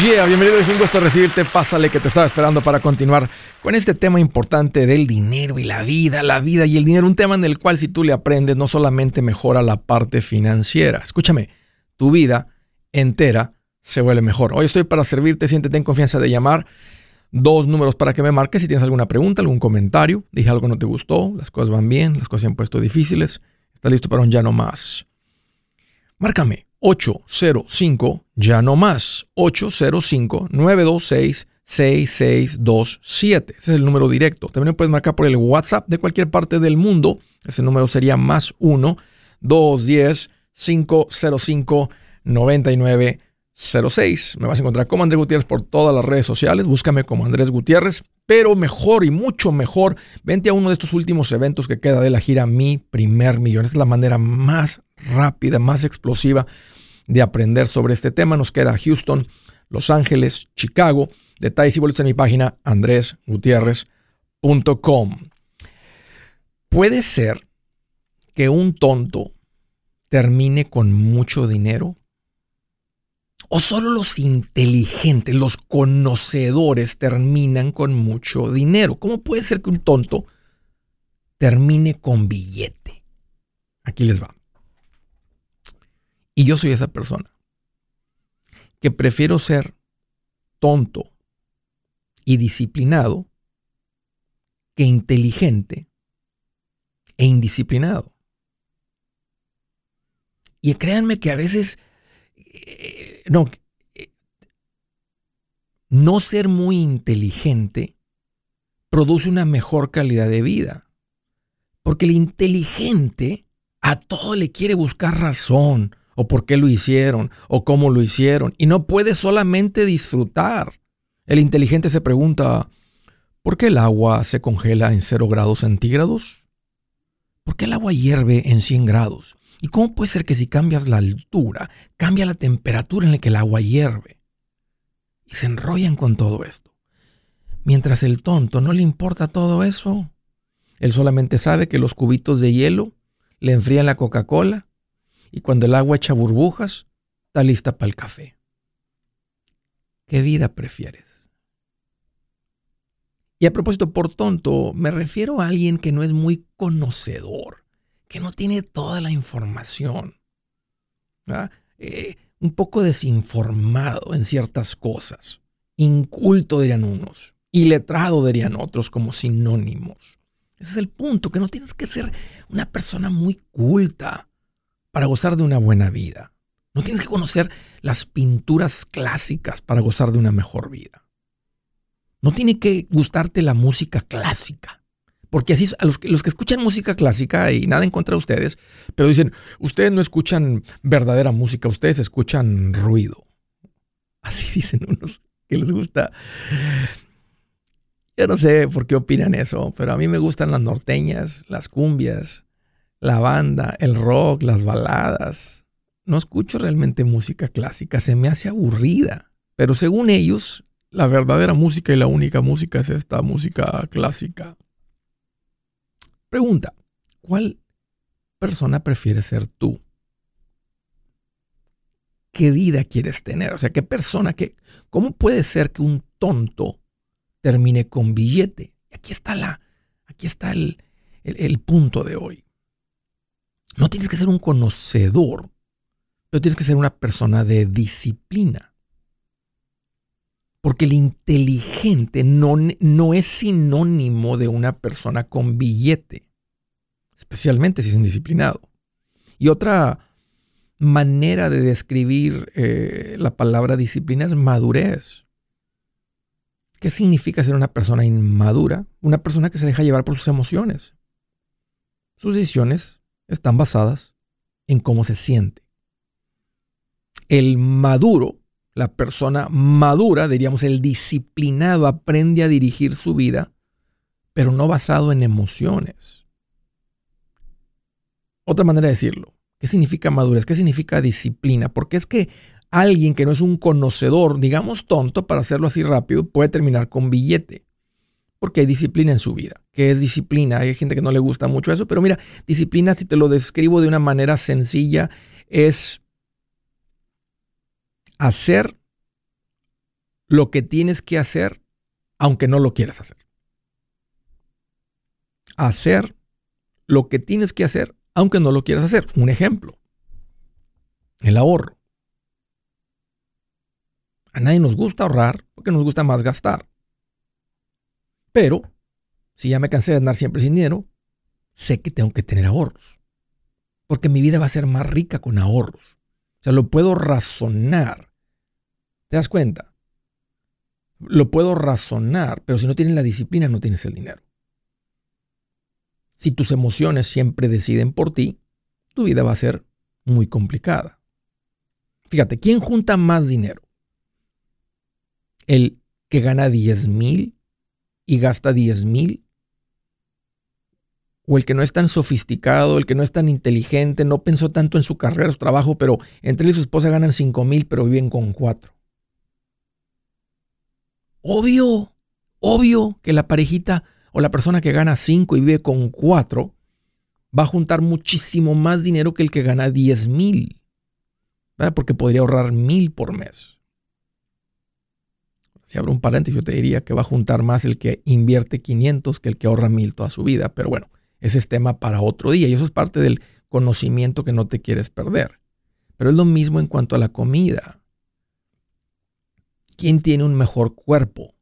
yeah, bienvenido, es un gusto recibirte. Pásale que te estaba esperando para continuar con este tema importante del dinero y la vida, la vida y el dinero. Un tema en el cual si tú le aprendes no solamente mejora la parte financiera. Escúchame, tu vida entera se vuelve mejor. Hoy estoy para servirte, siéntete en confianza de llamar. Dos números para que me marques si tienes alguna pregunta, algún comentario, dije algo no te gustó, las cosas van bien, las cosas se han puesto difíciles, estás listo para un ya no más. Márcame 805 ya no más 805 926 6627. Ese es el número directo. También puedes marcar por el WhatsApp de cualquier parte del mundo. Ese número sería más 1 210 505 99 06. Me vas a encontrar como Andrés Gutiérrez por todas las redes sociales. Búscame como Andrés Gutiérrez. Pero mejor y mucho mejor, vente a uno de estos últimos eventos que queda de la gira Mi Primer Millón. Esa es la manera más rápida, más explosiva de aprender sobre este tema. Nos queda Houston, Los Ángeles, Chicago. Detalles y boletos en mi página andresgutierrez.com. Puede ser que un tonto termine con mucho dinero ¿O solo los inteligentes, los conocedores terminan con mucho dinero? ¿Cómo puede ser que un tonto termine con billete? Aquí les va. Y yo soy esa persona que prefiero ser tonto y disciplinado que inteligente e indisciplinado. Y créanme que a veces eh, no, eh, no ser muy inteligente produce una mejor calidad de vida. Porque el inteligente a todo le quiere buscar razón, o por qué lo hicieron, o cómo lo hicieron, y no puede solamente disfrutar. El inteligente se pregunta, ¿por qué el agua se congela en 0 grados centígrados? ¿Por qué el agua hierve en 100 grados? ¿Y cómo puede ser que si cambias la altura, cambia la temperatura en la que el agua hierve? Y se enrollan con todo esto. Mientras el tonto no le importa todo eso. Él solamente sabe que los cubitos de hielo le enfrían la Coca-Cola y cuando el agua echa burbujas, está lista para el café. ¿Qué vida prefieres? Y a propósito, por tonto, me refiero a alguien que no es muy conocedor que no tiene toda la información, eh, un poco desinformado en ciertas cosas, inculto dirían unos, iletrado dirían otros como sinónimos. Ese es el punto, que no tienes que ser una persona muy culta para gozar de una buena vida. No tienes que conocer las pinturas clásicas para gozar de una mejor vida. No tiene que gustarte la música clásica porque así a los, que escuchan música clásica y nada en contra de ustedes, pero dicen, ustedes no escuchan verdadera música, ustedes escuchan ruido. Así dicen unos que les gusta. Yo no sé por qué opinan eso, pero a mí me gustan las norteñas, las cumbias, la banda, el rock, las baladas. No escucho realmente música clásica, se me hace aburrida. Pero según ellos, la verdadera música y la única música es esta música clásica. Pregunta, ¿cuál persona prefieres ser tú? ¿Qué vida quieres tener? O sea, ¿qué persona, qué, cómo puede ser que un tonto termine con billete? Aquí está la, aquí está el, el punto de hoy. No tienes que ser un conocedor, pero tienes que ser una persona de disciplina. Porque el inteligente no, no es sinónimo de una persona con billete, especialmente si es indisciplinado. Y otra manera de describir eh, la palabra disciplina es madurez. ¿Qué significa ser una persona inmadura? Una persona que se deja llevar por sus emociones. Sus decisiones están basadas en cómo se siente. El maduro la persona madura, diríamos el disciplinado, aprende a dirigir su vida, pero no basado en emociones. Otra manera de decirlo, ¿qué significa madurez? ¿Qué significa disciplina? Porque es que alguien que no es un conocedor, digamos tonto, para hacerlo así rápido, puede terminar con billete. Porque hay disciplina en su vida. ¿Qué es disciplina? Hay gente que no le gusta mucho eso, pero mira, disciplina, si te lo describo de una manera sencilla, es hacer lo que tienes que hacer aunque no lo quieras hacer. Hacer lo que tienes que hacer aunque no lo quieras hacer. Un ejemplo, el ahorro. A nadie nos gusta ahorrar porque nos gusta más gastar. Pero, si ya me cansé de andar siempre sin dinero, sé que tengo que tener ahorros. Porque mi vida va a ser más rica con ahorros. O sea, lo puedo razonar. ¿Te das cuenta? Lo puedo razonar, pero si no tienes la disciplina, no tienes el dinero. Si tus emociones siempre deciden por ti, tu vida va a ser muy complicada. Fíjate, ¿quién junta más dinero? ¿El que gana 10 mil y gasta 10 mil? ¿O el que no es tan sofisticado, el que no es tan inteligente, no pensó tanto en su carrera, su trabajo, pero entre él y su esposa ganan 5 mil, pero viven con 4? Obvio, obvio que la parejita o la persona que gana 5 y vive con 4 va a juntar muchísimo más dinero que el que gana 10 mil. Porque podría ahorrar mil por mes. Si abro un paréntesis, yo te diría que va a juntar más el que invierte 500 que el que ahorra mil toda su vida. Pero bueno, ese es tema para otro día y eso es parte del conocimiento que no te quieres perder. Pero es lo mismo en cuanto a la comida. ¿Quién tiene un mejor cuerpo?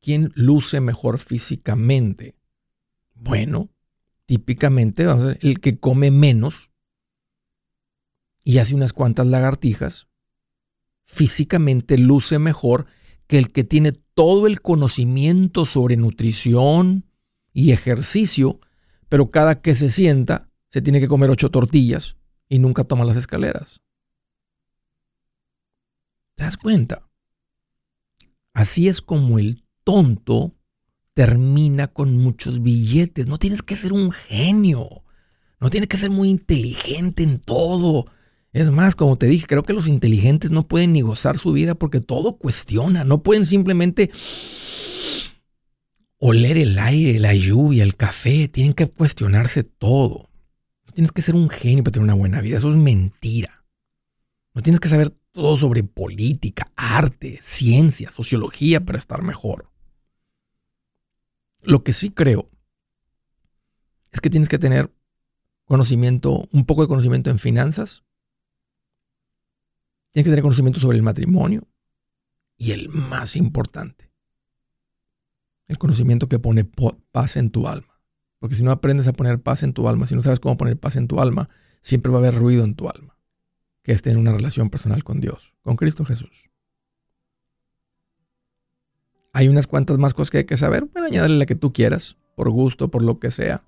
¿Quién luce mejor físicamente? Bueno, típicamente vamos el que come menos y hace unas cuantas lagartijas, físicamente luce mejor que el que tiene todo el conocimiento sobre nutrición y ejercicio, pero cada que se sienta se tiene que comer ocho tortillas y nunca toma las escaleras. ¿Te das cuenta? Así es como el tonto termina con muchos billetes. No tienes que ser un genio. No tienes que ser muy inteligente en todo. Es más, como te dije, creo que los inteligentes no pueden ni gozar su vida porque todo cuestiona. No pueden simplemente oler el aire, la lluvia, el café. Tienen que cuestionarse todo. No tienes que ser un genio para tener una buena vida. Eso es mentira. No tienes que saber todo sobre política, arte, ciencia, sociología para estar mejor. Lo que sí creo es que tienes que tener conocimiento, un poco de conocimiento en finanzas. Tienes que tener conocimiento sobre el matrimonio. Y el más importante, el conocimiento que pone paz en tu alma. Porque si no aprendes a poner paz en tu alma, si no sabes cómo poner paz en tu alma, siempre va a haber ruido en tu alma. Que es tener una relación personal con Dios, con Cristo Jesús. Hay unas cuantas más cosas que hay que saber. Bueno, añadirle la que tú quieras, por gusto, por lo que sea.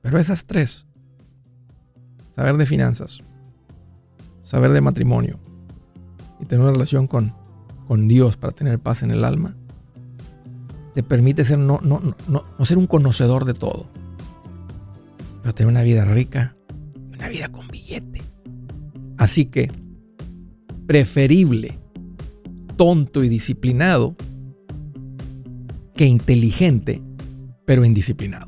Pero esas tres. Saber de finanzas, saber de matrimonio y tener una relación con, con Dios para tener paz en el alma, te permite ser no, no, no, no ser un conocedor de todo, pero tener una vida rica, una vida con billete. Así que, preferible, tonto y disciplinado que inteligente, pero indisciplinado.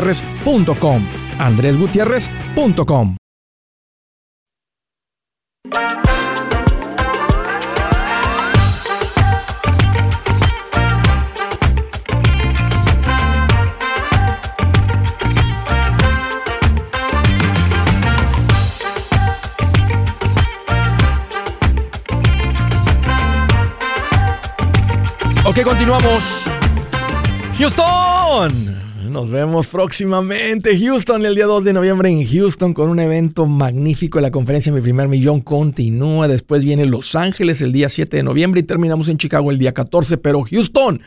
andresgutierrez.com. andresgutierrez.com. Ok, continuamos. Houston. Nos vemos próximamente. Houston, el día 2 de noviembre en Houston con un evento magnífico. La conferencia Mi Primer Millón continúa. Después viene Los Ángeles el día 7 de noviembre y terminamos en Chicago el día 14. Pero Houston,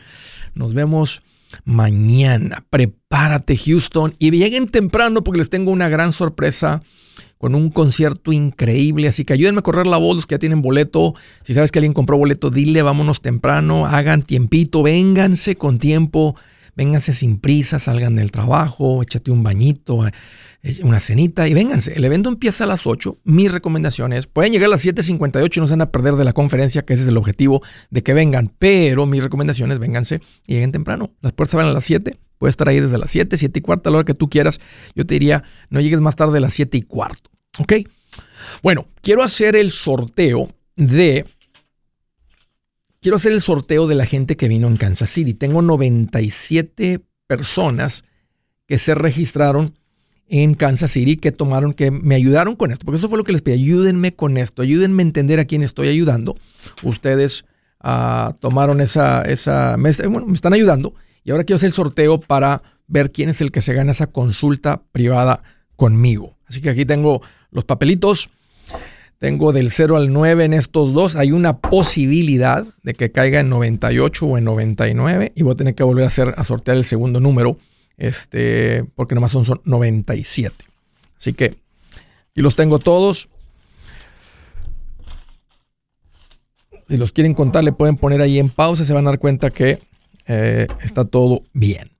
nos vemos mañana. Prepárate, Houston. Y lleguen temprano porque les tengo una gran sorpresa con un concierto increíble. Así que ayúdenme a correr la voz los que ya tienen boleto. Si sabes que alguien compró boleto, dile, vámonos temprano, hagan tiempito, vénganse con tiempo, vénganse sin prisa, salgan del trabajo, échate un bañito, eh, una cenita y vénganse. El evento empieza a las 8. Mis recomendaciones, pueden llegar a las 7.58 y no se van a perder de la conferencia, que ese es el objetivo de que vengan. Pero mis recomendaciones, vénganse y lleguen temprano. Las puertas van a las 7. Puedes estar ahí desde las 7, 7 y cuarto, a la hora que tú quieras. Yo te diría, no llegues más tarde a las 7 y cuarto. ¿Ok? Bueno, quiero hacer el sorteo de... Quiero hacer el sorteo de la gente que vino en Kansas City. Tengo 97 personas que se registraron en Kansas City que tomaron, que me ayudaron con esto, porque eso fue lo que les pedí, ayúdenme con esto, ayúdenme a entender a quién estoy ayudando. Ustedes uh, tomaron esa, esa, me, bueno, me están ayudando y ahora quiero hacer el sorteo para ver quién es el que se gana esa consulta privada conmigo. Así que aquí tengo los papelitos. Tengo del 0 al 9 en estos dos. Hay una posibilidad de que caiga en 98 o en 99. Y voy a tener que volver a, hacer, a sortear el segundo número. Este, porque nomás son, son 97. Así que aquí los tengo todos. Si los quieren contar, le pueden poner ahí en pausa. Se van a dar cuenta que eh, está todo bien.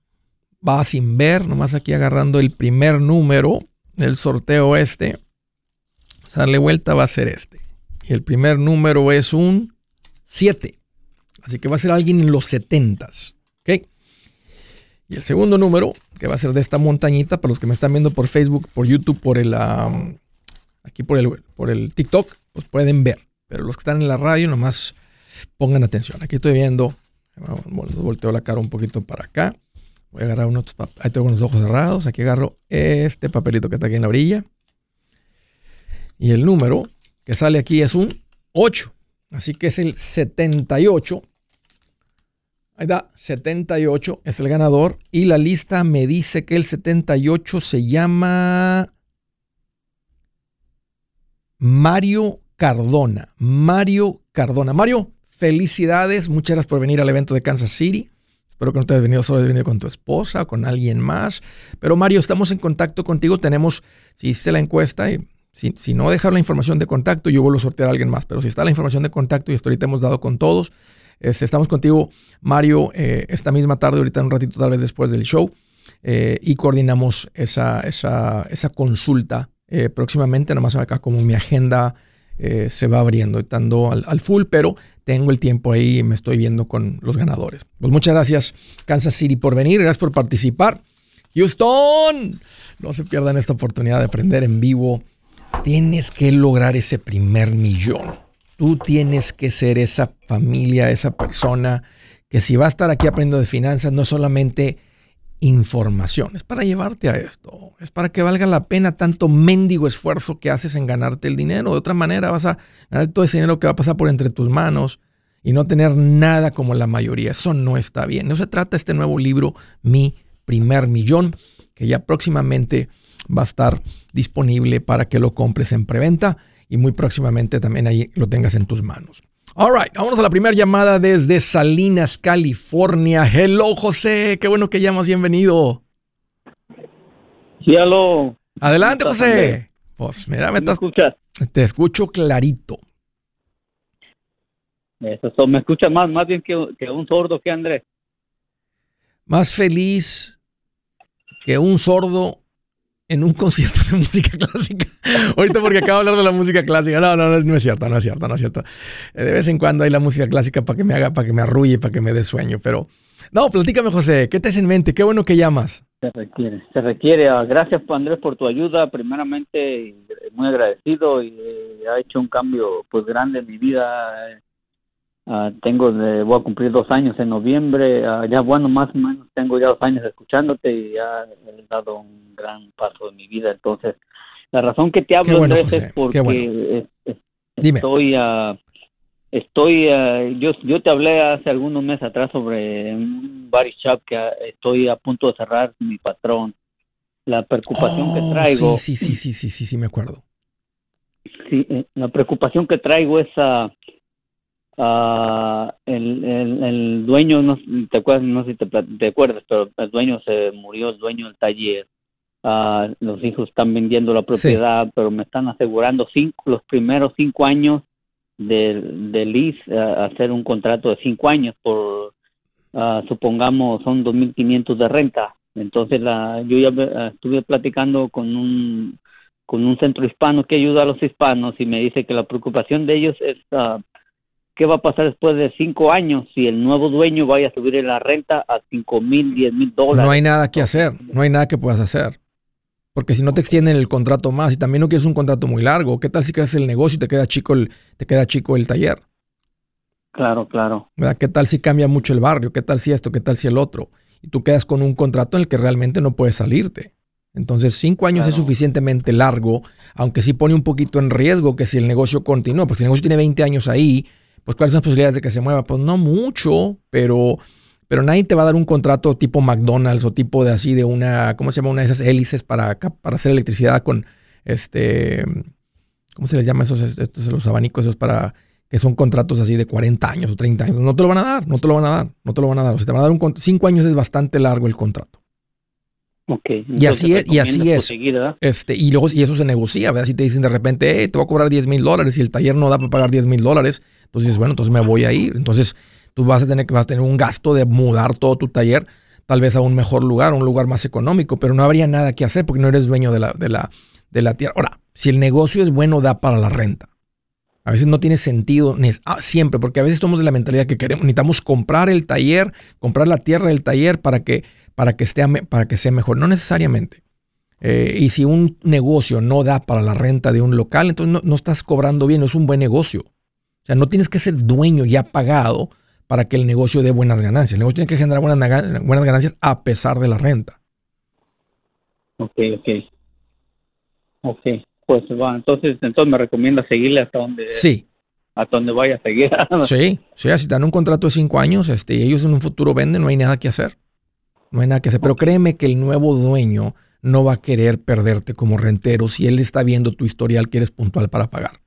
Va sin ver, nomás aquí agarrando el primer número del sorteo este. Darle vuelta va a ser este. Y el primer número es un 7. Así que va a ser alguien en los 70. ¿Ok? Y el segundo número, que va a ser de esta montañita, para los que me están viendo por Facebook, por YouTube, por el, aquí por el, por el TikTok, pues pueden ver. Pero los que están en la radio, nomás pongan atención. Aquí estoy viendo Volteo la cara un poquito para acá. Voy a agarrar unos Ahí tengo los ojos cerrados. Aquí agarro este papelito que está aquí en la orilla. Y el número que sale aquí es un 8. Así que es el 78. Ahí está, 78 es el ganador. Y la lista me dice que el 78 se llama Mario Cardona. Mario Cardona. Mario, Felicidades, muchas gracias por venir al evento de Kansas City. Espero que no te hayas venido solo, hayas venido con tu esposa o con alguien más. Pero Mario, estamos en contacto contigo. Tenemos, si hiciste la encuesta y si, no dejar la información de contacto, yo vuelvo a sortear a alguien más. Pero si está la información de contacto y hasta ahorita hemos dado con todos, este, estamos contigo, Mario, eh, esta misma tarde, ahorita un ratito, tal vez después del show, eh, y coordinamos esa, esa, esa consulta eh, próximamente. Nada más acá como mi agenda se va abriendo, estando al, al full, pero tengo el tiempo ahí y me estoy viendo con los ganadores. Pues muchas gracias, Kansas City, por venir. Gracias por participar. Houston, no se pierdan esta oportunidad de aprender en vivo. Tienes que lograr ese primer millón. Tú tienes que ser esa familia, esa persona que si va a estar aquí aprendiendo de finanzas, no solamente información, es para llevarte a esto, es para que valga la pena tanto mendigo esfuerzo que haces en ganarte el dinero. De otra manera vas a ganar todo ese dinero que va a pasar por entre tus manos y no tener nada como la mayoría. Eso no está bien. No se trata este nuevo libro, Mi primer millón, que ya próximamente va a estar disponible para que lo compres en preventa y muy próximamente también ahí lo tengas en tus manos. All right, vámonos a la primera llamada desde Salinas, California. Hello, José, qué bueno que llamas, bienvenido. Sí, hello. Adelante, José. Pues mira, me, escuchas? Te escucho clarito. Eso, me escuchas más, más bien que, que un sordo que Andrés. Más feliz que un sordo en un concierto de música clásica. Ahorita porque acabo de hablar de la música clásica. No, no, no, es cierto, no es cierto, no es cierto. Eh, de vez en cuando hay la música clásica para que me haga, para que me arrulle, para que me dé sueño. Pero, no, platícame, José, ¿qué te hace en mente? Qué bueno que llamas. Se requiere, se requiere. Ah, gracias, Andrés, por tu ayuda. Primeramente, muy agradecido y eh, ha hecho un cambio pues grande en mi vida. Ah, tengo de, voy a cumplir dos años en noviembre, ah, ya bueno, más o menos tengo ya dos años escuchándote y ya he dado un gran paso en mi vida. Entonces, la razón que te hablo, es porque estoy, uh, estoy yo, yo te hablé hace algunos meses atrás sobre un body shop que estoy a punto de cerrar mi patrón. La preocupación que oh, traigo. Sí, sí, sí, sí, sí, sí, me acuerdo. Sí, eh, la preocupación que traigo es Uh, el, el, dueño, no, te acuerdas, no sé si te, acuerdas, pero el dueño se murió, el dueño del taller. Uh, los hijos están vendiendo la propiedad, pero me están asegurando cinco, los primeros cinco años de, de lease, uh, hacer un contrato de cinco años por, supongamos, son 2.500 de renta. Entonces, la, yo ya estuve platicando con un, con un centro hispano que ayuda a los hispanos y me dice que la preocupación de ellos es ¿Qué va a pasar después de cinco años si el nuevo dueño vaya a subir la renta a cinco mil, diez mil dólares? No hay nada que hacer, no hay nada que puedas hacer. Porque si no te extienden el contrato más y también no quieres un contrato muy largo, ¿qué tal si creas el negocio y te queda chico el, te queda chico el taller? Claro, claro. ¿Qué tal si cambia mucho el barrio? ¿Qué tal si esto? ¿Qué tal si el otro? Y tú quedas con un contrato en el que realmente no puedes salirte. Entonces, cinco años es suficientemente largo, aunque sí pone un poquito en riesgo que si el negocio continúa, porque si el negocio tiene 20 años ahí, pues ¿cuáles son las posibilidades de que se mueva? Pues no mucho, pero, pero nadie te va a dar un contrato tipo McDonald's o tipo de así, de una, ¿cómo se llama? Una de esas hélices para, para hacer electricidad con, este, ¿cómo se les llama esos, estos, los abanicos esos para, que son contratos así de 40 años o 30 años? No te lo van a dar, no te lo van a dar, no te lo van a dar. O sea, te van a dar un, cinco años es bastante largo el contrato. Okay, y así es, y así es. Este, y luego, y eso se negocia, ¿verdad? Si te dicen de repente, te voy a cobrar 10 mil dólares y el taller no da para pagar 10 mil dólares, entonces dices, bueno, entonces me voy a ir. Entonces tú vas a tener, vas a tener un gasto de mudar todo tu taller, tal vez a un mejor lugar, un lugar más económico, pero no habría nada que hacer porque no eres dueño de la, de la, de la tierra. Ahora, si el negocio es bueno, da para la renta. A veces no tiene sentido, ah, siempre, porque a veces somos de la mentalidad que queremos, necesitamos comprar el taller, comprar la tierra del taller para que para que, esté, para que sea mejor. No necesariamente. Eh, y si un negocio no da para la renta de un local, entonces no, estás cobrando bien, no es un buen negocio. O sea, no tienes que ser dueño ya pagado para que el negocio dé buenas ganancias. El negocio tiene que generar buenas, buenas ganancias a pesar de la renta. Ok, ok. Ok, pues va, entonces, entonces me recomienda seguirle hasta donde... Sí. Hasta donde vaya a seguir. sí, sí, si dan un contrato de cinco años este, y ellos en un futuro venden, no hay nada que hacer. No hay nada que hacer. Pero créeme que el nuevo dueño no va a querer perderte como rentero si él está viendo tu historial que eres puntual para pagar.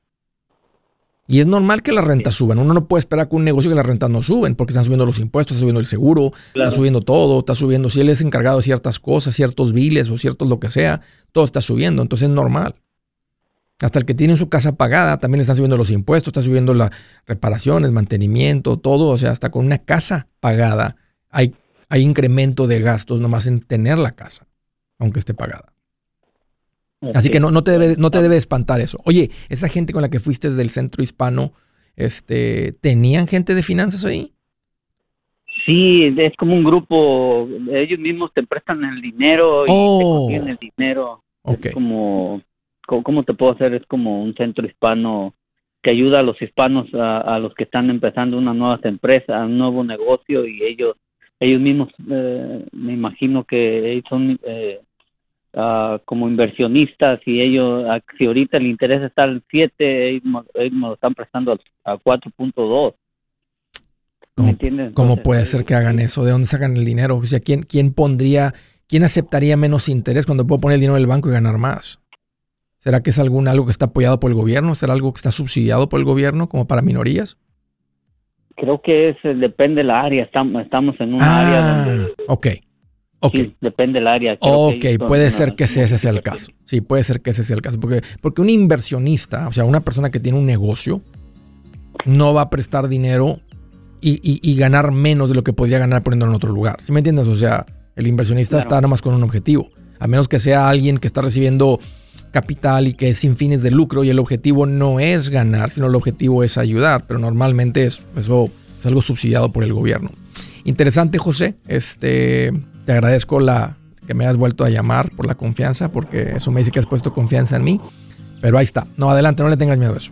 Y es normal que las rentas suban. Uno no puede esperar que un negocio que las rentas no suben porque están subiendo los impuestos, está subiendo el seguro, está subiendo todo, está subiendo. Si él es encargado de ciertas cosas, ciertos biles o ciertos lo que sea, todo está subiendo. Entonces es normal. Hasta el que tiene su casa pagada también le están subiendo los impuestos, está subiendo las reparaciones, mantenimiento, todo. O sea, hasta con una casa pagada hay hay incremento de gastos nomás en tener la casa, aunque esté pagada. Así que no, no, te debe, no te debe espantar eso. Oye, esa gente con la que fuiste del centro hispano, este, ¿tenían gente de finanzas ahí? Sí, es como un grupo, ellos mismos te prestan el dinero y te oh. consiguen el dinero. Es como, ¿cómo te puedo hacer? Es como un centro hispano que ayuda a los hispanos, a, a los que están empezando una nueva empresa, un nuevo negocio y ellos ellos mismos eh, me imagino que son eh, ah, como inversionistas y ellos, ah, si ahorita el interés está al 7, ellos, me lo están prestando a, 4.2. ¿Cómo, ¿Cómo puede ser que hagan eso? ¿De dónde sacan el dinero? O sea, ¿quién, quién pondría ¿quién aceptaría menos interés cuando puedo poner el dinero en el banco y ganar más? ¿Será que es algún, algo que está apoyado por el gobierno? ¿Será algo que está subsidiado por el gobierno como para minorías? Creo que es, depende del área. Estamos, estamos en un Ah, área donde... ok. Ok. Sí, depende del área. Creo Ok, que puede ser una- que ese, ese sea el caso. Sí, puede ser que ese sea el caso. Porque, porque un inversionista, o sea, una persona que tiene un negocio, no va a prestar dinero y, y- y ganar menos de lo que podría ganar poniéndolo en otro lugar. ¿Sí me entiendes? O sea, el inversionista Claro. está nada más con un objetivo. A menos que sea alguien que está recibiendo capital y que es sin fines de lucro y el objetivo no es ganar, sino el objetivo es ayudar. Pero normalmente es, eso es algo subsidiado por el gobierno. Interesante, José. Este, te agradezco la que me hayas vuelto a llamar por la confianza, porque eso me dice que has puesto confianza en mí. Pero ahí está. No, adelante, no le tengas miedo a eso.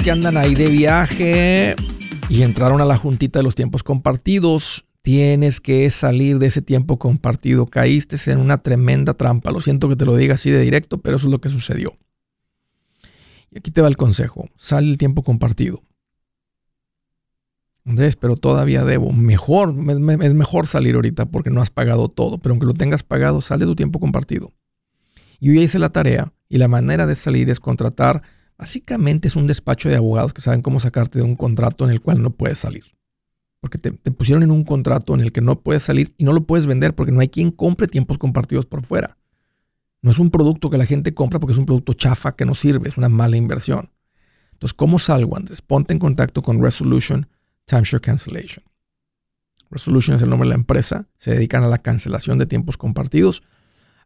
Que andan ahí de viaje y entraron a la juntita de los tiempos compartidos, tienes que salir de ese tiempo compartido. Caíste en una tremenda trampa. Lo siento que te lo diga así de directo, pero eso es lo que sucedió. Y aquí te va el consejo. Sal del tiempo compartido. Andrés, pero todavía debo. Mejor, me- me- es mejor salir ahorita porque no has pagado todo, pero aunque lo tengas pagado, sal de tu tiempo compartido. Yo ya hice la tarea y la manera de salir es contratar, básicamente es un despacho de abogados que saben cómo sacarte de un contrato en el cual no puedes salir. Porque te, pusieron en un contrato en el que no puedes salir y no lo puedes vender porque no hay quien compre tiempos compartidos por fuera. No es un producto que la gente compra porque es un producto chafa que no sirve, es una mala inversión. Entonces, ¿cómo salgo, Andrés? Ponte en contacto con Resolution Timeshare Cancellation. Resolution es el nombre de la empresa, se dedican a la cancelación de tiempos compartidos.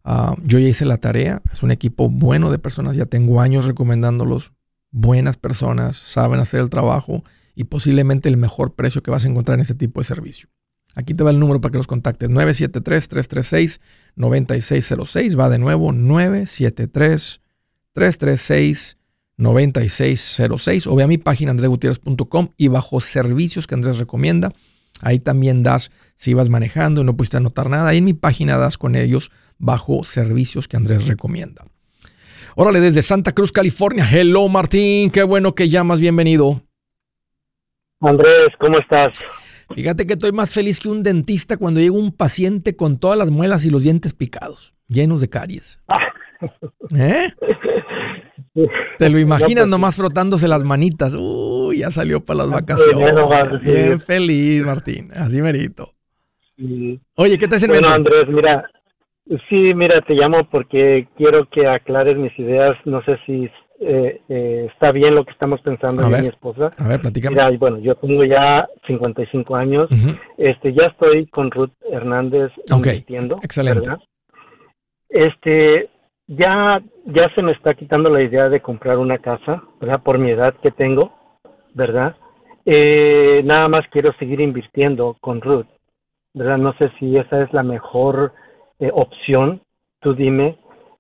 Ah, yo ya hice la tarea, es un equipo bueno de personas, ya tengo años recomendándolos, buenas personas, saben hacer el trabajo y posiblemente el mejor precio que vas a encontrar en ese tipo de servicio. Aquí te va el número para que los contactes, 973-336-9606, va de nuevo, 973-336-9606, o ve a mi página andresgutierrez.com y bajo servicios que Andrés recomienda, ahí también das, si vas manejando y no pudiste anotar nada, ahí en mi página das con ellos bajo servicios que Andrés recomienda. Órale, desde Santa Cruz, California. Hello, Martín. Qué bueno que llamas. Bienvenido. Andrés, ¿cómo estás? Fíjate que estoy más feliz que un dentista cuando llega un paciente con todas las muelas y los dientes picados, llenos de caries. ¿Eh? Te lo imaginas nomás frotándose las manitas. Uy, ya salió para las vacaciones. Bien feliz, Martín. Así merito. Oye, ¿qué te en Bueno? Andrés, mira, sí, mira, te llamo porque quiero que aclares mis ideas. No sé si eh, eh, está bien lo que estamos pensando yo y ver. mi esposa. A ver, platícame. Mira, y bueno, yo tengo ya 55 años. Ujú. Este, ya estoy con Ruth Hernández Ok, invirtiendo. excelente. ¿verdad? Este, ya, ya se me está quitando la idea de comprar una casa, ¿verdad? Por mi edad que tengo, ¿verdad? Eh, nada más quiero seguir invirtiendo con Ruth, ¿verdad? No sé si esa es la mejor eh, opción, tú dime,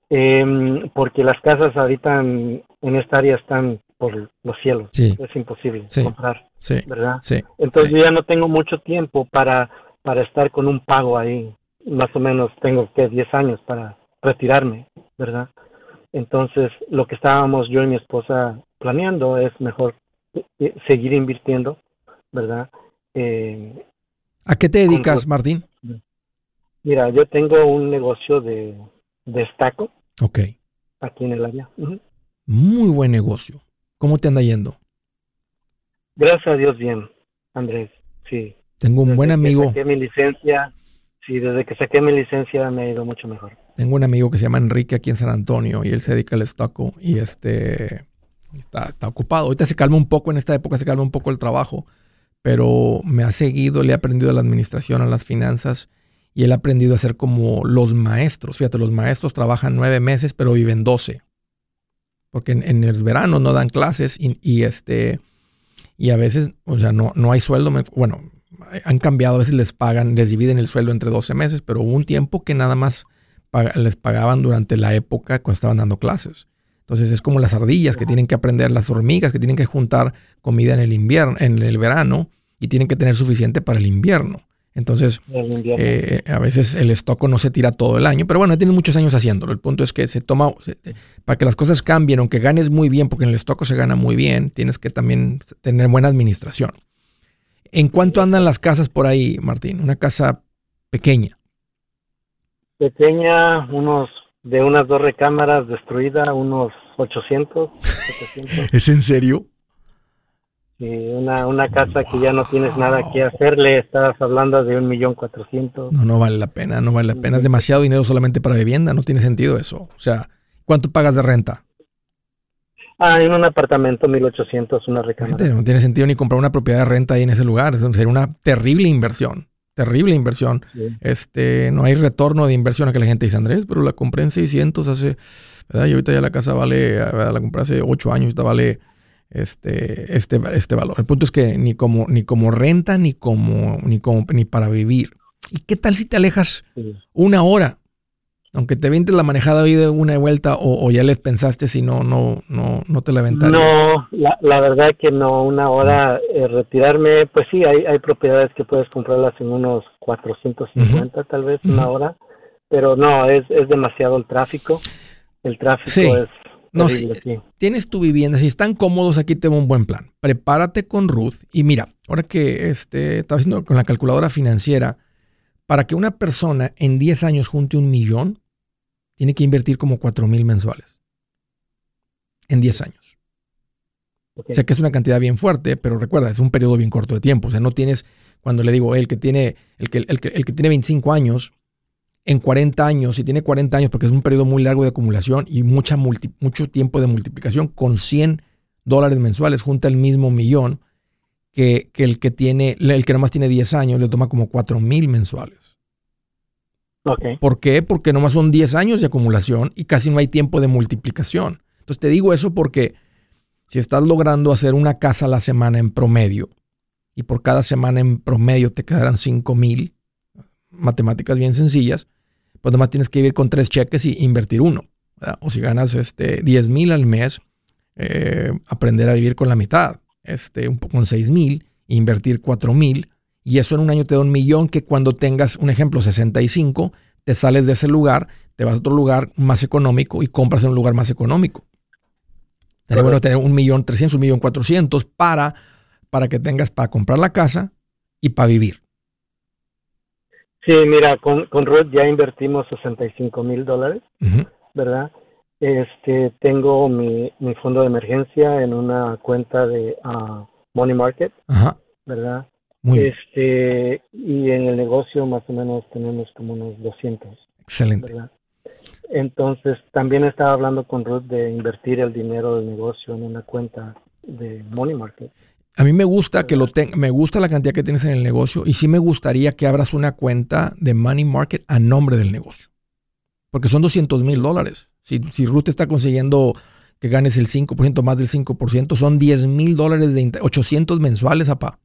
Em, porque las casas ahorita en, en esta área están por los cielos, Sí. es imposible Sí. comprar, Sí, ¿verdad? Entonces yo ya no tengo mucho tiempo para, para estar con un pago ahí. Más o menos tengo que 10 años para retirarme, ¿verdad? Entonces lo que estábamos yo y mi esposa planeando es mejor eh, eh, seguir invirtiendo, ¿verdad? Eh, ¿A qué te dedicas, Martín? Mira, yo tengo un negocio de, de estaco. Ok. Aquí en el área. Muy buen negocio. ¿Cómo te anda yendo? Gracias a Dios bien, Andrés. Sí. Tengo un buen amigo. saqué mi licencia. Sí, desde que saqué mi licencia me ha ido mucho mejor. Tengo un amigo que se llama Enrique aquí en San Antonio y él se dedica al estaco y este está, está ocupado. Ahorita se calma un poco, en esta época se calma un poco el trabajo, pero me ha seguido, le he aprendido a la administración, a las finanzas y él ha aprendido a ser como los maestros. Fíjate, los maestros trabajan nueve meses, pero viven doce. Porque en, el verano no dan clases y, este, y a veces, o sea, no, no hay sueldo. Bueno, han cambiado, a veces les pagan, les dividen el sueldo entre 12 meses, pero hubo un tiempo que nada más les pagaban durante la época cuando estaban dando clases. Entonces es como las ardillas que tienen que aprender, las hormigas que tienen que juntar comida en el invierno, en el verano y tienen que tener suficiente para el invierno. Entonces, eh, a veces el estoco no se tira todo el año, pero bueno, tiene muchos años haciéndolo. El punto es que se toma, para que las cosas cambien, aunque ganes muy bien, porque en el estoco se gana muy bien, tienes que también tener buena administración. ¿En cuánto andan las casas por ahí, Martín? Una casa pequeña. Pequeña, unos de unas dos recámaras destruida, unos 800, ¿Es en serio? Una, una casa que ya no tienes nada que hacerle, estás hablando de un millón cuatrocientos. No, no vale la pena, no vale la pena. Es demasiado dinero solamente para vivienda, no tiene sentido eso. O sea, ¿cuánto pagas de renta? Ah, en un apartamento 1800, una recámara. No tiene sentido ni comprar una propiedad de renta ahí en ese lugar. Eso sería una terrible inversión. Terrible inversión. Este, no hay retorno de inversión a que la gente dice, Andrés, pero la compré en 600 hace, ¿verdad? Y ahorita ya la casa vale, la compré hace 8 años, ahorita vale este, este, este valor. El punto es que ni como, ni como renta, ni como, ni como, ni para vivir. ¿Y qué tal si te alejas una hora? Aunque te vientes la manejada hoy de una vuelta o, ya les pensaste si no, no, no, no te la aventarías. No, la, la verdad que no, una hora eh, retirarme, pues sí, hay, hay propiedades que puedes comprarlas en unos 450 tal vez, una hora, pero no, es, es demasiado el tráfico. El tráfico es no, si tienes tu vivienda, si están cómodos, aquí tengo un buen plan. Prepárate con Ruth y mira, ahora que este, estaba haciendo con la calculadora financiera, para que una persona en 10 años junte un millón, tiene que invertir como 4 mil mensuales. En 10 años. Sé que es una cantidad bien fuerte, pero recuerda, es un periodo bien corto de tiempo. O sea, no tienes, cuando le digo, el que tiene, el que, el que, el que tiene 25 años, en 40 años, si tiene 40 años, porque es un periodo muy largo de acumulación y mucha mucho tiempo de multiplicación, con 100 dólares mensuales junta el mismo millón que, el que tiene, el que nomás tiene 10 años, le toma como 4 mil mensuales. ¿Por qué? Porque nomás son 10 años de acumulación y casi no hay tiempo de multiplicación. Entonces te digo eso porque si estás logrando hacer una casa a la semana en promedio y por cada semana en promedio te quedarán 5 mil, matemáticas bien sencillas, pues nomás tienes que vivir con tres cheques y invertir uno. O si ganas este, 10 mil al mes, eh, aprender a vivir con la mitad, este, un, con 6 mil, invertir 4 mil, y eso en un año te da un millón que cuando tengas, un ejemplo, 65, te sales de ese lugar, te vas a otro lugar más económico y compras en un lugar más económico. Sería bueno tener un millón trescientos, un millón cuatrocientos para, para que tengas para comprar la casa y para vivir. Sí, mira, con, con Ruth ya invertimos 65 mil dólares, ¿verdad? Este, tengo mi, mi fondo de emergencia en una cuenta de uh, Money Market, ¿verdad? Muy este, Y en el negocio más o menos tenemos como unos 200. Excelente. ¿verdad? Entonces, también estaba hablando con Ruth de invertir el dinero del negocio en una cuenta de Money Market. A mí me gusta que lo tenga, me gusta la cantidad que tienes en el negocio y sí me gustaría que abras una cuenta de Money Market a nombre del negocio. Porque son 200 mil dólares. Si, si Ruth está consiguiendo que ganes el 5%, más del 5%, son 10 mil dólares de 800 mensuales, apá.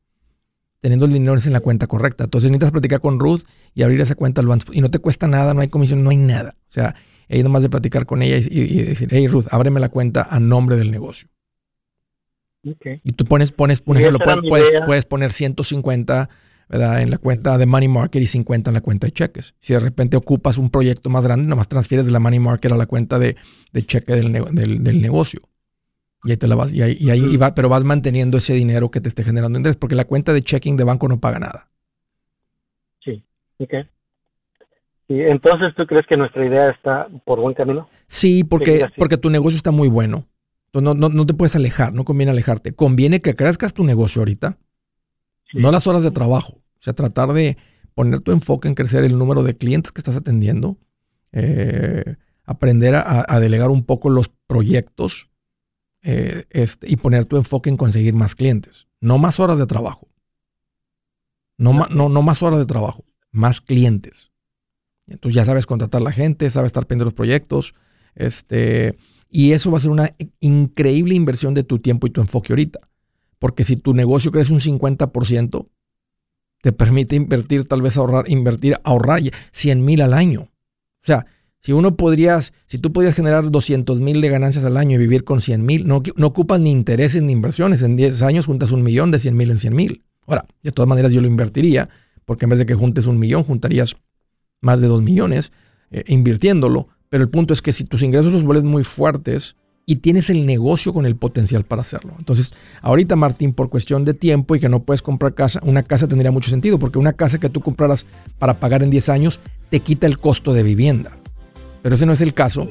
Teniendo el dinero en la cuenta correcta. Entonces necesitas platicar con Ruth y abrir esa cuenta lo Y no te cuesta nada, no hay comisión, no hay nada. O sea, ahí nomás de platicar con ella y, y decir, hey Ruth, ábreme la cuenta a nombre del negocio. Y tú pones, pones, por ejemplo, puedes, puedes, poner 150 ¿verdad? en la cuenta de Money Market y 50 en la cuenta de cheques. Si de repente ocupas un proyecto más grande, nomás transfieres de la Money Market a la cuenta de, de cheque del, del, negocio. Y ahí te la vas, y ahí, y ahí va, pero vas manteniendo ese dinero que te esté generando interés, porque la cuenta de checking de banco no paga nada. Sí, ok. Y entonces, ¿tú crees que nuestra idea está por buen camino? Sí, porque, porque tu negocio está muy bueno. Entonces no, no, te puedes alejar, no conviene alejarte. Conviene que crezcas tu negocio ahorita, no las horas de trabajo. O sea, tratar de poner tu enfoque en crecer el número de clientes que estás atendiendo, eh, aprender a, delegar un poco los proyectos eh, este, y poner tu enfoque en conseguir más clientes. No más horas de trabajo. No, no, no más horas de trabajo, más clientes. Entonces ya sabes contratar a la gente, sabes estar pendiente de los proyectos. Este, y eso va a ser una increíble inversión de tu tiempo y tu enfoque ahorita. Porque si tu negocio crece un 50%, te permite invertir, tal vez ahorrar, invertir, ahorrar 100 mil al año. O sea, si uno podrías, si tú podrías generar 200 mil de ganancias al año y vivir con 100 mil, no, no ocupas ni intereses ni inversiones. En 10 años juntas un millón de 100 mil en 100 mil. Ahora, de todas maneras yo lo invertiría, porque en vez de que juntes un millón, juntarías más de 2 millones eh, invirtiéndolo. Pero el punto es que si tus ingresos los vuelven muy fuertes, y tienes el negocio con el potencial para hacerlo. Entonces, ahorita Martín, por cuestión de tiempo y que no puedes comprar casa, una casa tendría mucho sentido, porque una casa que tú compraras para pagar en 10 años te quita el costo de vivienda. Pero ese no es el caso.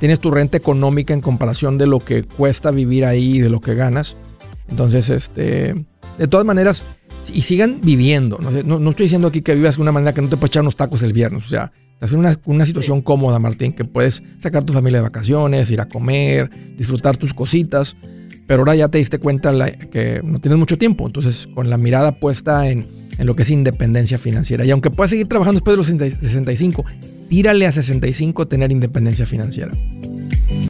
Tienes tu renta económica en comparación de lo que cuesta vivir ahí y de lo que ganas. Entonces, este, de todas maneras, y sigan viviendo. No, no estoy diciendo aquí que vivas de una manera que no te puedes echar unos tacos el viernes. O sea, hacer una, una situación cómoda, Martín, que puedes sacar tu familia de vacaciones, ir a comer, disfrutar tus cositas, pero ahora ya te diste cuenta que no tienes mucho tiempo, entonces con la mirada puesta en, en lo que es independencia financiera. Y aunque puedas seguir trabajando después de los 65, tírale a 65 tener independencia financiera.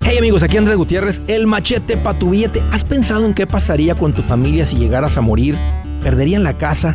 Hey amigos, aquí Andrés Gutiérrez, el machete para tu billete. ¿Has pensado en qué pasaría con tu familia si llegaras a morir? ¿Perderían la casa?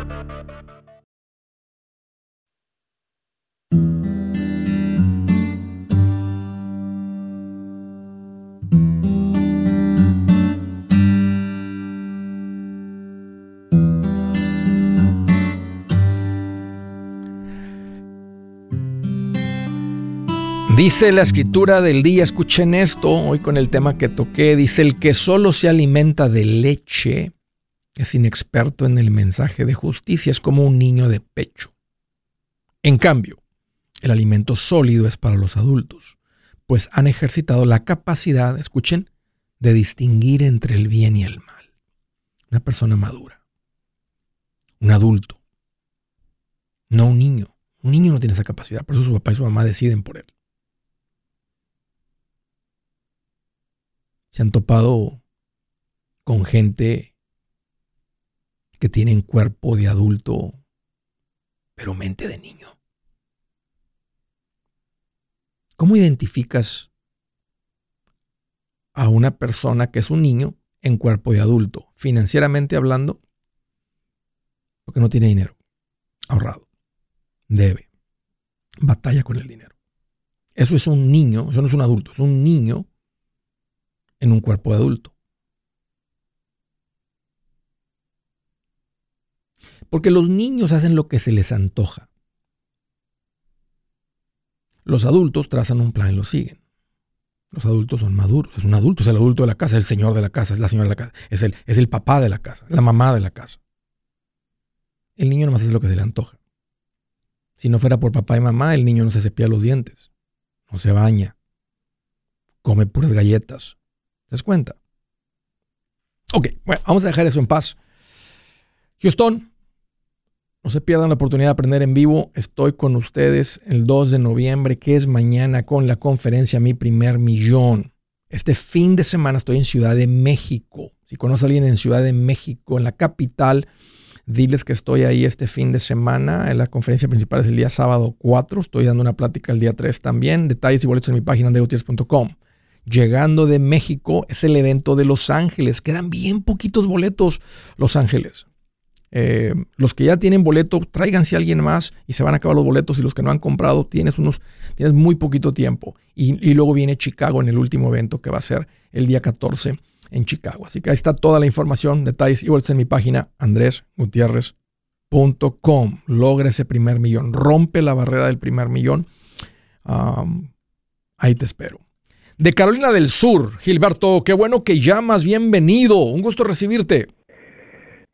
Dice la escritura del día, escuchen esto, hoy con el tema que toqué, dice, el que solo se alimenta de leche es inexperto en el mensaje de justicia, es como un niño de pecho. En cambio, el alimento sólido es para los adultos, pues han ejercitado la capacidad, escuchen, de distinguir entre el bien y el mal. Una persona madura, un adulto, no un niño. Un niño no tiene esa capacidad, por eso su papá y su mamá deciden por él. Se han topado con gente que tienen cuerpo de adulto, pero mente de niño. ¿Cómo identificas a una persona que es un niño en cuerpo de adulto, financieramente hablando? Porque no tiene dinero ahorrado, debe, batalla con el dinero. Eso es un niño, eso no es un adulto, es un niño en un cuerpo de adulto. Porque los niños hacen lo que se les antoja. Los adultos trazan un plan y lo siguen. Los adultos son maduros. Es un adulto, es el adulto de la casa, es el señor de la casa, es la señora de la casa, es el, es el papá de la casa, la mamá de la casa. El niño nomás hace lo que se le antoja. Si no fuera por papá y mamá, el niño no se cepilla los dientes, no se baña, come puras galletas, ¿Te das cuenta? Ok, bueno, vamos a dejar eso en paz. Houston, No se pierdan la oportunidad de aprender en vivo. Estoy con ustedes el 2 de noviembre, que es mañana, con la conferencia Mi Primer Millón. Este fin de semana estoy en Ciudad de México. Si conoce a alguien en Ciudad de México, en la capital, diles que estoy ahí este fin de semana. La conferencia principal es el día sábado 4. Estoy dando una plática el día 3 también. Detalles y boletos en mi página andreutiers.com. Llegando de México es el evento de Los Ángeles. Quedan bien poquitos boletos Los Ángeles. Eh, los que ya tienen boleto, tráiganse a alguien más y se van a acabar los boletos. Y los que no han comprado, tienes, unos, tienes muy poquito tiempo. Y, luego viene Chicago en el último evento que va a ser el día 14 en Chicago. Así que ahí está toda la información, detalles y vueltas en mi página andresgutierrez.com. Logra ese primer millón, rompe la barrera del primer millón. ahí te espero. De Carolina del Sur, Gilberto, qué bueno que llamas, bienvenido, un gusto recibirte.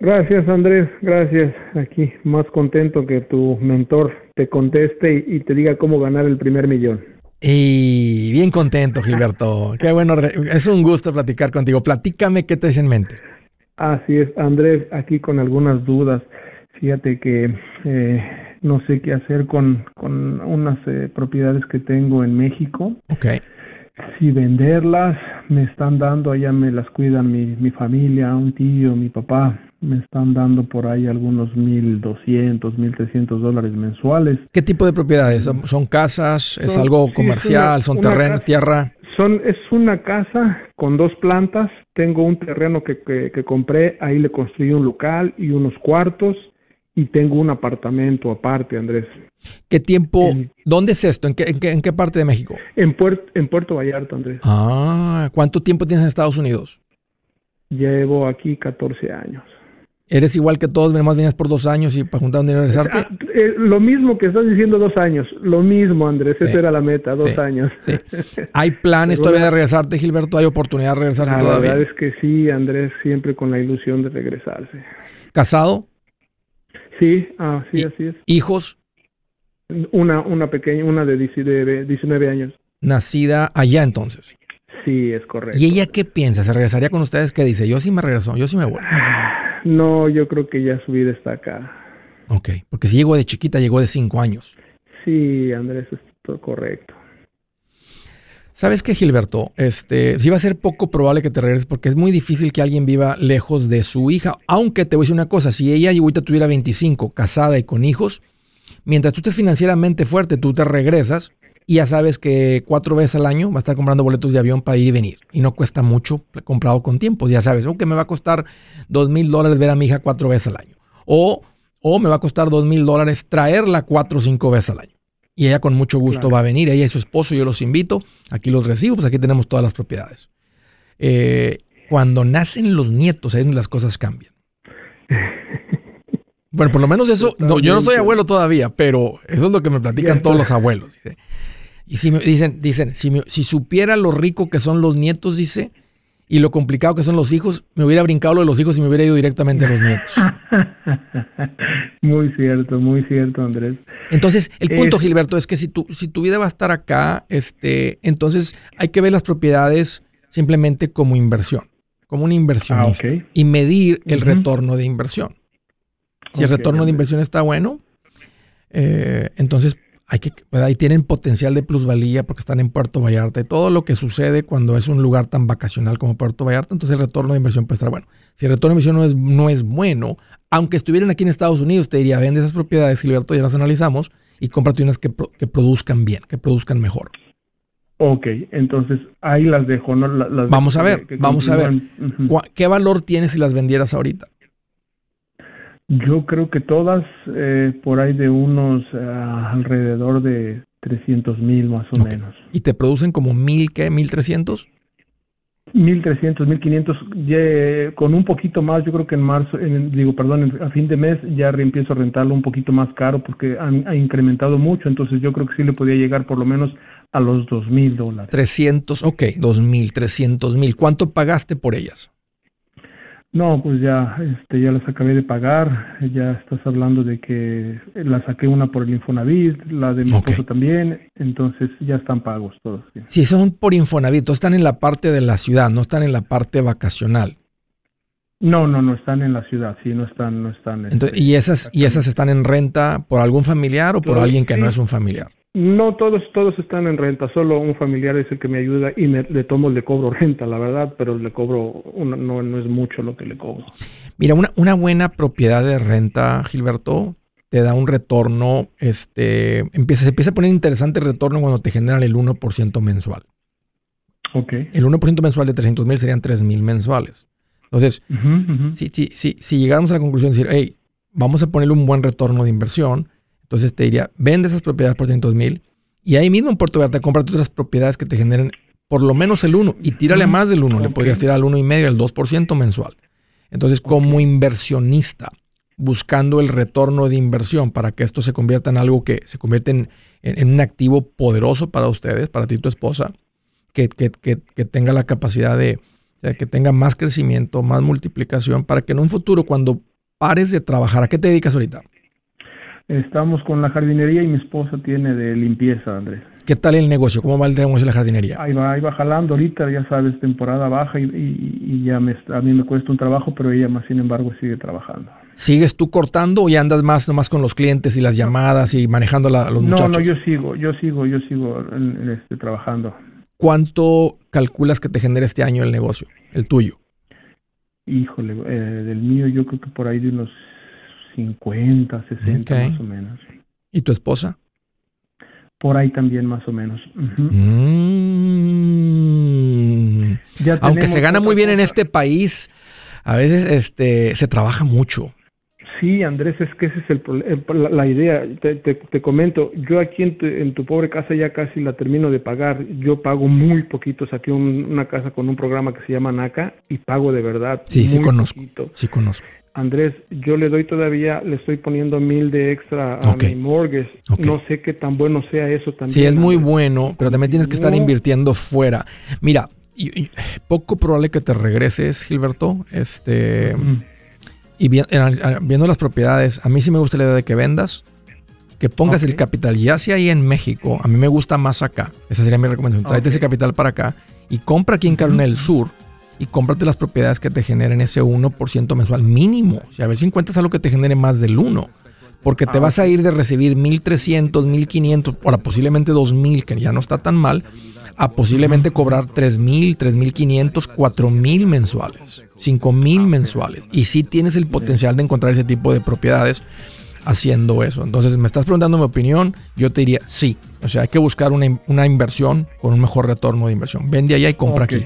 Gracias Andrés, gracias. Aquí más contento que tu mentor te conteste y, te diga cómo ganar el primer millón. Y bien contento, Gilberto. Qué bueno, es un gusto platicar contigo. Platícame qué traes en mente. Así es, Andrés, aquí con algunas dudas. Fíjate que eh, no sé qué hacer con, con unas eh, propiedades que tengo en México. Okay si venderlas, me están dando, allá me las cuidan mi, mi familia, un tío, mi papá, me están dando por ahí algunos mil doscientos, mil trescientos dólares mensuales. ¿Qué tipo de propiedades? ¿Son, casas? ¿Es algo comercial? ¿Son terreno, tierra? Son, es una casa con dos plantas. Tengo un terreno que, que, que compré, ahí le construí un local y unos cuartos y tengo un apartamento aparte, Andrés. ¿Qué tiempo? ¿Dónde es esto? ¿En qué, en qué, parte de México? En, Puerto, en Puerto Vallarta, Andrés. Ah, ¿cuánto tiempo tienes en Estados Unidos? Llevo aquí 14 años. ¿Eres igual que todos? Más vienes por dos años y para juntar un dinero regresarte? Ah, eh, lo mismo que estás diciendo dos años. Lo mismo, Andrés. Esa era la meta, dos años. Sí. ¿Hay planes todavía de regresarte, Gilberto? ¿Hay oportunidad de regresarte todavía? La verdad es que sí, Andrés, siempre con la ilusión de regresarse. ¿Casado? Sí, así, así es. ¿Hijos? Una, una pequeña, una de 19 años. Nacida allá entonces. Sí, es correcto. ¿Y ella qué piensa? ¿Se regresaría con ustedes? ¿Qué dice? Yo sí me regreso, yo sí me voy. No, yo creo que ya su vida está acá. Ok, porque si llegó de chiquita, llegó de 5 años. Sí, Andrés, es todo correcto. ¿Sabes qué, Gilberto? Este, sí va a ser poco probable que te regreses porque es muy difícil que alguien viva lejos de su hija. Aunque te voy a decir una cosa, si ella ahorita tuviera 25, casada y con hijos, mientras tú estés financieramente fuerte, tú te regresas y ya sabes que cuatro veces al año va a estar comprando boletos de avión para ir y venir. Y no cuesta mucho comprado con tiempo. Ya sabes, aunque me va a costar dos mil dólares ver a mi hija cuatro veces al año. O, o me va a costar dos mil dólares traerla cuatro o cinco veces al año y ella con mucho gusto va a venir. Ella y su esposo, yo los invito. Aquí los recibo, pues aquí tenemos todas las propiedades. Eh, cuando nacen los nietos, ahí las cosas cambian. Bueno, por lo menos eso, no, yo no soy abuelo todavía, pero eso es lo que me platican todos los abuelos. Y si me dicen, dicen, si, si supiera lo rico que son los nietos, dice, y lo complicado que son los hijos, me hubiera brincado lo de los hijos y me hubiera ido directamente a los nietos. muy cierto, muy cierto, Andrés. Entonces, el punto, Gilberto, es que si tu, si tu vida va a estar acá, este, entonces hay que ver las propiedades simplemente como inversión, como un inversionista, ah, y medir el retorno de inversión. Si el retorno de inversión está bueno, eh, entonces hay que, ahí tienen potencial de plusvalía porque están en Puerto Vallarta y todo lo que sucede cuando es un lugar tan vacacional como Puerto Vallarta, entonces el retorno de inversión puede estar bueno. Si el retorno de inversión no es, no es bueno, aunque estuvieran aquí en Estados Unidos, te diría, vende esas propiedades, Gilberto, ya las analizamos y cómprate unas que, que produzcan bien, que produzcan mejor. Ok, entonces ahí las dejo. ¿no? Las vamos a ver, vamos a ver. ¿Qué valor tienes si las vendieras ahorita? Yo creo que todas eh, por ahí de unos eh, alrededor de 300 mil más o menos. ¿Y te producen como mil qué? ¿Mil trescientos? Mil trescientos, mil quinientos, con un poquito más, yo creo que en marzo, digo, perdón, a fin de mes ya empiezo a rentarlo un poquito más caro porque ha, incrementado mucho, entonces yo creo que sí le podía llegar por lo menos a los dos mil dólares. 300, ok, dos mil, trescientos mil. ¿Cuánto pagaste por ellas? No, pues ya, este, ya las acabé de pagar. Ya estás hablando de que la saqué una por el Infonavit, la de mi esposo también. Entonces ya están pagos todos. Sí. son por Infonavit, están en la parte de la ciudad, no están en la parte vacacional. No, no, no están en la ciudad, sí, no están, no están. Entonces, ¿y esas y esas están en renta por algún familiar o por alguien que no es un familiar? No, todos todos están en renta, solo un familiar es el que me ayuda y me, le tomo, le cobro renta, la verdad, pero le cobro, no, no es mucho lo que le cobro. Mira, una, una buena propiedad de renta, Gilberto, te da un retorno, este, empieza, se empieza a poner interesante el retorno cuando te generan el 1% mensual. Ok. El 1% mensual de 300 mil serían 3 mil mensuales. Entonces, Si, si, si, si, llegáramos a la conclusión de decir, hey, vamos a ponerle un buen retorno de inversión, entonces te diría, vende esas propiedades por 300 mil y ahí mismo en Puerto Vallarta compra otras propiedades que te generen por lo menos el 1 y tírale a más del 1. Le podrías tirar al 1,5, al 2% mensual. Entonces, como inversionista, buscando el retorno de inversión para que esto se convierta en algo que se convierte en, en, un activo poderoso para ustedes, para ti y tu esposa, que, que, que, que tenga la capacidad de, o sea, que tenga más crecimiento, más multiplicación, para que en un futuro, cuando pares de trabajar, ¿a qué te dedicas ahorita? Estamos con la jardinería y mi esposa tiene de limpieza, Andrés. ¿Qué tal el negocio? ¿Cómo va el negocio de la jardinería? Ahí va, ahí va jalando ahorita, ya sabes, temporada baja y, ya me, a mí me cuesta un trabajo, pero ella más sin embargo sigue trabajando. ¿Sigues tú cortando o ya andas más nomás con los clientes y las llamadas y manejando a los muchachos? No, no, yo sigo, yo sigo, yo sigo este, trabajando. ¿Cuánto calculas que te genera este año el negocio, el tuyo? Híjole, eh, del mío yo creo que por ahí de unos 50, 60 más o menos. ¿Y tu esposa? Por ahí también más o menos. Mm. Aunque se gana muy bien en este país, a veces este, se trabaja mucho. Sí, Andrés, es que ese es el, la, idea. Te, te, comento, yo aquí en tu, en tu, pobre casa ya casi la termino de pagar. Yo pago muy poquito. Saqué una casa con un programa que se llama NACA y pago de verdad. Sí, sí conozco. Sí conozco. Andrés, yo le doy todavía, le estoy poniendo mil de extra a mi mortgage. No sé qué tan bueno sea eso también. Sí, es muy bueno, pero también tienes que estar invirtiendo fuera. Mira, poco probable que te regreses, Gilberto. Este. Y viendo las propiedades, a mí sí me gusta la idea de que vendas, que pongas el capital, ya sea ahí en México, a mí me gusta más acá. Esa sería mi recomendación. Tráete ese capital para acá y compra aquí en Carolina del Sur y cómprate las propiedades que te generen ese 1% mensual mínimo. O sea, a ver si encuentras algo que te genere más del 1. Porque te ah, vas a ir de recibir 1.300, 1.500, ahora posiblemente 2.000, que ya no está tan mal, a posiblemente cobrar 3.000, 3.500, 4.000 mensuales, 5.000 mensuales. Y si tienes el potencial de encontrar ese tipo de propiedades haciendo eso. Entonces, me estás preguntando mi opinión, yo te diría sí. O sea, hay que buscar una, inversión con un mejor retorno de inversión. Vende allá y compra aquí.